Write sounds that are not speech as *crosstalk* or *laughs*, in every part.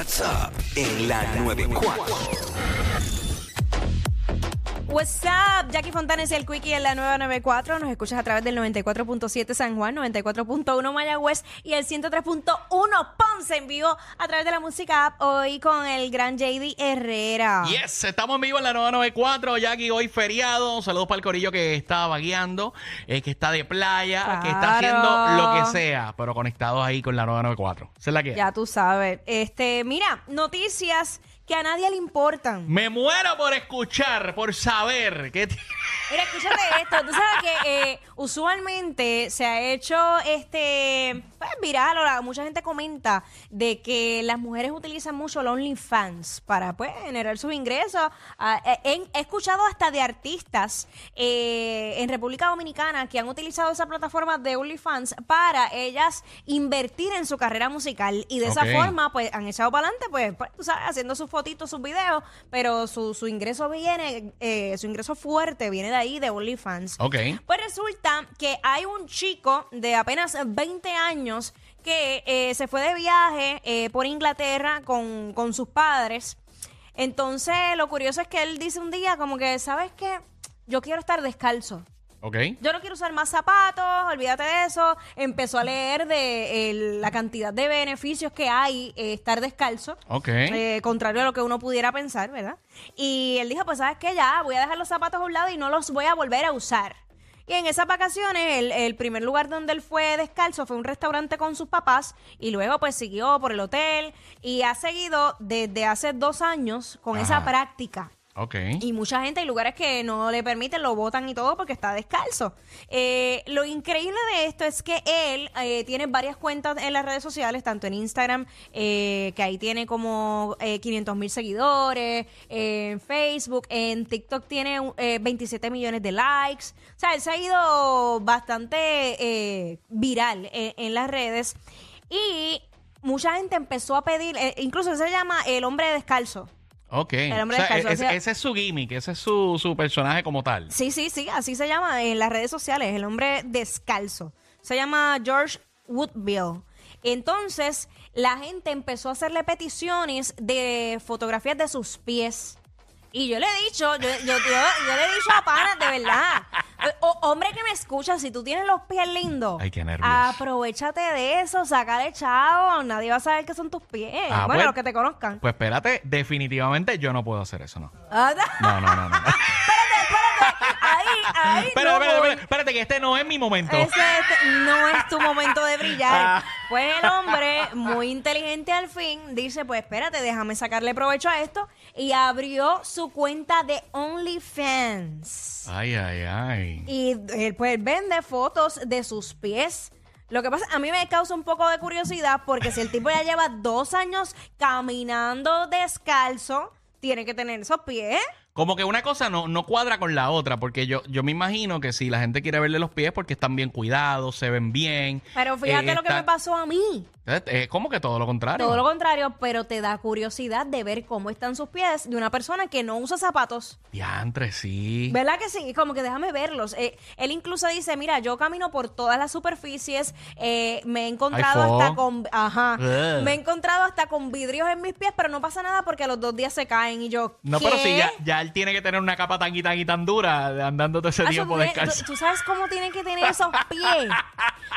What's up en la 94. What's up? Jackie Fontanes y el Quickie en la nueva 94. Nos escuchas a través del 94.7 San Juan, 94.1 Mayagüez y el 103.1 Ponce en vivo a través de la música app. Hoy con el gran JD Herrera. Yes, estamos en vivo en la 994, Jackie, hoy feriado. Saludos para el corillo que está vagueando, eh, que está de playa, que está haciendo lo que sea, pero conectados ahí con la 994. Esa es la que. Ya tú sabes. Este, mira, noticias que a nadie le importan. Me muero por escuchar, por saber qué... t- Mira, escúchate esto. Tú sabes que eh, usualmente se ha hecho este pues, viral o la- mucha gente comenta de que las mujeres utilizan mucho el OnlyFans para pues generar sus ingresos. Ah, eh, he, he escuchado hasta de artistas eh, en República Dominicana que han utilizado esa plataforma de OnlyFans para ellas invertir en su carrera musical y de esa Ok. forma pues han echado para adelante pues, pues, tú sabes haciendo sus fotitos, sus videos, pero su, su ingreso viene, eh, su ingreso fuerte viene de ahí, de OnlyFans. Ok. Pues resulta que hay un chico de apenas 20 años que eh, se fue de viaje eh, por Inglaterra con, con sus padres. Entonces, lo curioso es que él dice un día como que, ¿sabes qué? Yo quiero estar descalzo. Ok. Yo no quiero usar más zapatos, olvídate de eso. Empezó a leer de eh, la cantidad de beneficios que hay eh, estar descalzo. Ok. Eh, contrario a lo que uno pudiera pensar, ¿verdad? Y él dijo, pues sabes qué, ya voy a dejar los zapatos a un lado y no los voy a volver a usar. Y en esas vacaciones, el, el primer lugar donde él fue descalzo fue un restaurante con sus papás y luego pues siguió por el hotel y ha seguido desde hace dos años con esa práctica. Y mucha gente, hay lugares que no le permiten, lo botan y todo porque está descalzo. Eh, lo increíble de esto es que él eh, tiene varias cuentas en las redes sociales, tanto en Instagram, eh, que ahí tiene como eh, 500 mil seguidores, en Facebook, en TikTok tiene eh, 27 millones de likes. O sea, él se ha ido bastante viral en, las redes. Y mucha gente empezó a pedir, incluso se llama el hombre descalzo. Ok. El hombre O sea, descalzo, e- ese es su gimmick, ese es su, su personaje como tal. Sí, sí, sí, así se llama en las redes sociales, el hombre descalzo. Se llama George Woodville. Entonces, la gente empezó a hacerle peticiones de fotografías de sus pies. Y yo le he dicho, yo, yo, yo- yo le he dicho a panas, de verdad. O- hombre que me escucha, si tú tienes los pies lindos, Ay, qué nervios. aprovechate de eso, sácale chavo. Nadie va a saber que son tus pies. Ah, bueno, pues- los que te conozcan. Pues espérate, definitivamente yo no puedo hacer eso, ¿no? Ah, No, no, no, no. *laughs* espérate, espérate. Espérate, no espérate, voy. espérate, espérate, que este no es mi momento. Ese este no es tu momento de brillar. *laughs* Ah. Pues el hombre, muy inteligente al fin, dice, pues espérate, déjame sacarle provecho a esto. Y abrió su cuenta de OnlyFans. Ay, ay, ay. Y él pues vende fotos de sus pies. Lo que pasa, a mí me causa un poco de curiosidad porque si el tipo ya lleva dos años caminando descalzo, tiene que tener esos pies. Como que una cosa no, no cuadra con la otra, porque yo, yo me imagino que si la gente quiere verle los pies porque están bien cuidados, se ven bien. Pero fíjate eh, lo que está- me pasó a mí. Es como que todo lo contrario. Todo lo contrario, pero te da curiosidad de ver cómo están sus pies de una persona que no usa zapatos. Diantre, sí. ¿Verdad que sí? Como que déjame verlos. Eh, él incluso dice, mira, yo camino por todas las superficies, eh, me he encontrado Ay, fo. hasta con, ajá, Ugh. me he encontrado hasta con vidrios en mis pies, pero no pasa nada porque a los dos días se caen y yo, No, ¿qué? pero sí, ya, ya él tiene que tener una capa tan y tan y tan dura de andando todo ese tiempo descalzo. ¿tú, tú sabes cómo tienen que tener esos pies?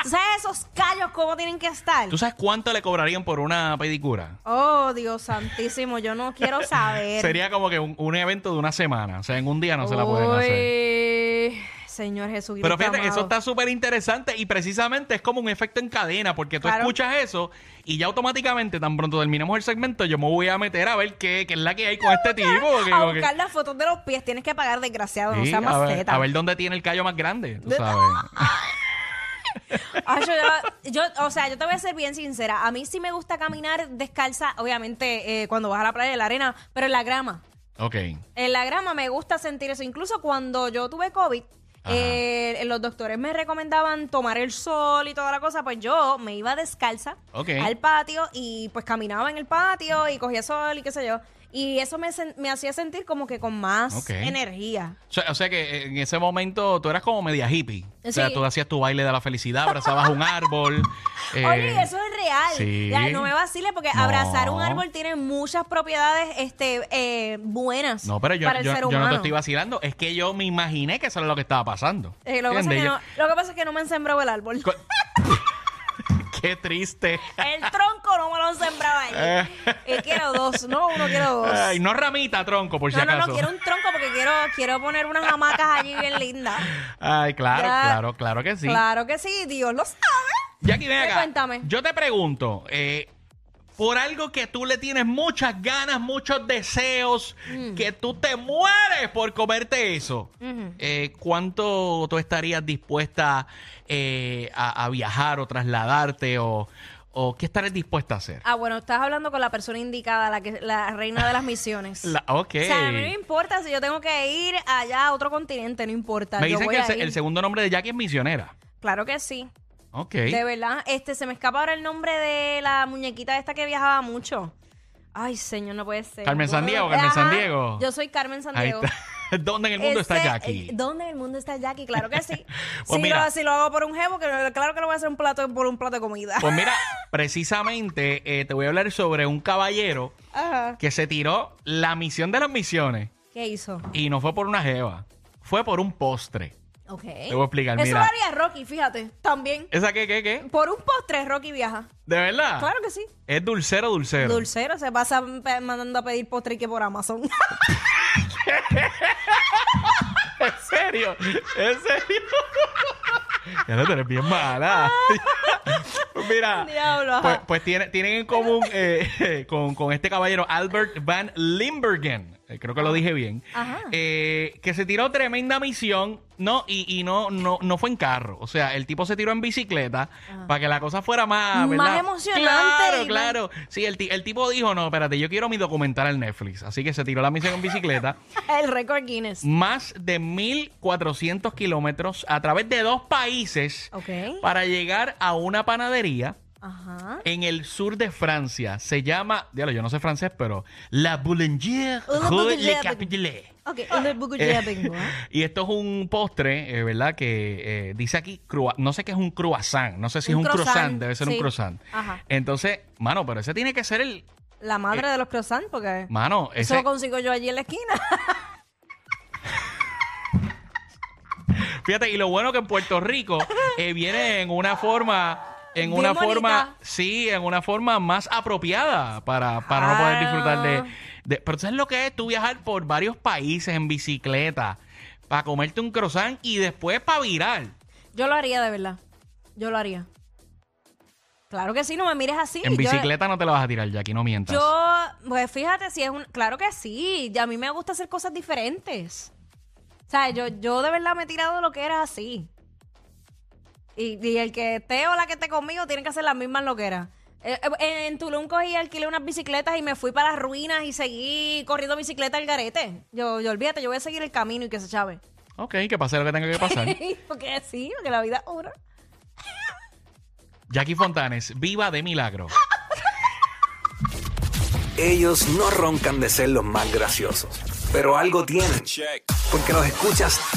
¿Tú sabes esos callos cómo tienen que estar? ¿Tú sabes cuánto le cobrarían por una pedicura? Oh, Dios santísimo, yo no quiero saber. *laughs* Sería como que un, un evento de una semana. O sea, en un día no se la pueden hacer. Uy, Señor Jesucristo. Pero fíjate, eso está súper interesante y precisamente es como un efecto en cadena, porque tú Claro. escuchas eso y ya automáticamente, tan pronto terminemos el segmento, yo me voy a meter a ver qué, qué es la que hay con este *laughs* tipo. porque A buscar las fotos de los pies tienes que pagar, desgraciado, no Sí, seas a, ver, a ver dónde tiene el callo más grande, tú sabes. *laughs* Ay, yo, yo- o sea, yo te voy a ser bien sincera. A mí sí me gusta caminar descalza, obviamente, eh, cuando vas a la playa de la arena, pero en la grama. Ok. En la grama me gusta sentir eso. Incluso cuando yo tuve COVID. Eh, los doctores me recomendaban tomar el sol y toda la cosa. Pues yo me iba descalza Ok. al patio y pues caminaba en el patio y cogía sol y qué sé yo. Y eso me, sen- me hacía sentir como que con más Ok. energía. O sea, o sea que en ese momento tú eras como media hippie. O sea, Sí. tú hacías tu baile de la felicidad, abrazabas un árbol. *laughs* eh, Oye, eso es real. sí. Ya, no me vaciles porque No. abrazar un árbol tiene muchas propiedades este, eh, buenas No, pero yo, para el yo- ser yo humano. no te estoy vacilando. Es que yo me imaginé que eso era lo que estaba pasando. Eh, lo, que pasa es que no, lo que pasa es que no me han sembrado el árbol. Yo- *laughs* Qué triste. El tronco no me lo han sembrado allí. Eh, quiero dos, no uno, quiero dos. Ay, no ramita, tronco, por si no, no, acaso. no, quiero un tronco porque quiero, quiero poner unas hamacas allí bien lindas. Ay, claro, Ya. claro, claro que sí. Claro que sí, Dios lo sabe. Jackie, ven Eh, acá. cuéntame. Yo te pregunto, eh, por algo que tú le tienes muchas ganas, muchos deseos, Mm. que tú te mueres por comerte eso, eh, ¿cuánto tú estarías dispuesta eh, a, a viajar o trasladarte o, o qué estarías dispuesta a hacer? Ah, bueno, estás hablando con la persona indicada, la que la reina de las misiones. *laughs* La- ok. O sea, a mí no me importa si yo tengo que ir allá a otro continente, no importa. Me yo dicen voy que el, a se- ir. el segundo nombre de Jackie es misionera. Claro que sí. Ok. De verdad, este se me escapa ahora el nombre de la muñequita esta que viajaba mucho. Ay, señor, no puede ser. Carmen Bueno, Sandiego, Carmen ajá, Sandiego. Yo soy Carmen Ahí Sandiego. está. *laughs* ¿Dónde en el mundo está Ese- Jackie? eh, ¿Dónde en el mundo está Jackie? Claro que sí. *laughs* Pues si, mira. lo, si lo hago por un jevo, que claro que lo voy a hacer un plato, por un plato de comida. Pues mira, *laughs* precisamente eh, te voy a hablar sobre un caballero Ajá. que se tiró la misión de las misiones ¿Qué hizo? y no fue por una jeva, fue por un postre. Ok. Te voy a explicar, Eso mira. lo haría Rocky, fíjate, también. ¿Esa qué, qué, qué? Por un postre Rocky viaja. ¿De verdad? Claro que sí. Es dulcero, dulcero. Dulcero, se pasa pe- mandando a pedir postre y que por Amazon. *laughs* ¿En serio? ¿En serio? *laughs* ya no eres bien mala. *laughs* Mira, Diablo, ajá. pues, pues tiene- tienen en común eh, con, con este caballero Albert Van Limbergen, creo que lo dije bien, Ajá. eh, que se tiró tremenda misión, no, y, y no, no, no fue en carro, o sea, el tipo se tiró en bicicleta para que la cosa fuera más, Más emocionante Claro, claro. Sí, el, el tipo dijo, no, espérate, yo quiero mi documental en Netflix, así que se tiró la misión en bicicleta. *laughs* el récord Guinness. más de 1.400 kilómetros a través de dos países para llegar a una panadería Ajá. en el sur de Francia. Se llama, diablo, yo no sé francés, pero La Boulangère La Rue Le. Capitale. Ok, Eh, ¿ah? *laughs* y esto es un postre, eh, ¿verdad? Que eh, dice aquí, crua- no sé qué es un croissant, no sé si Un es un croissant, croissant, debe ser un croissant. Ajá. Entonces, mano, pero ese tiene que ser el, La madre de los croissants, porque mano, eso lo consigo yo allí en la esquina. *laughs* Fíjate, y lo bueno que en Puerto Rico eh, viene en una forma, en Bien una bonita. forma, sí, en una forma más apropiada para, para no poder Ah. disfrutar de, de- Pero ¿sabes lo que es tú viajar por varios países en bicicleta para comerte un croissant y después para virar? Yo lo haría de verdad. Yo lo haría. Claro que sí, no me mires así. en Yo- bicicleta no te la vas a tirar, Jackie, no mientas. Yo, pues fíjate, si es un. Claro que sí. y A mí me gusta hacer cosas diferentes. O sea, yo, yo de verdad me he tirado lo que era así. Y, y el que esté o la que esté conmigo tienen que hacer las mismas loqueras. Eh, eh, En, en Tulum cogí, alquilé unas bicicletas y me fui para las ruinas y seguí corriendo bicicleta al garete. Yo, yo olvídate, yo voy a seguir el camino y que se chave. Ok, que pase lo que tenga que pasar. *laughs* porque sí, porque la vida es una. Jackie Fontanes, viva de milagro. Ellos no roncan de ser los más graciosos, pero algo tienen. Porque los escuchas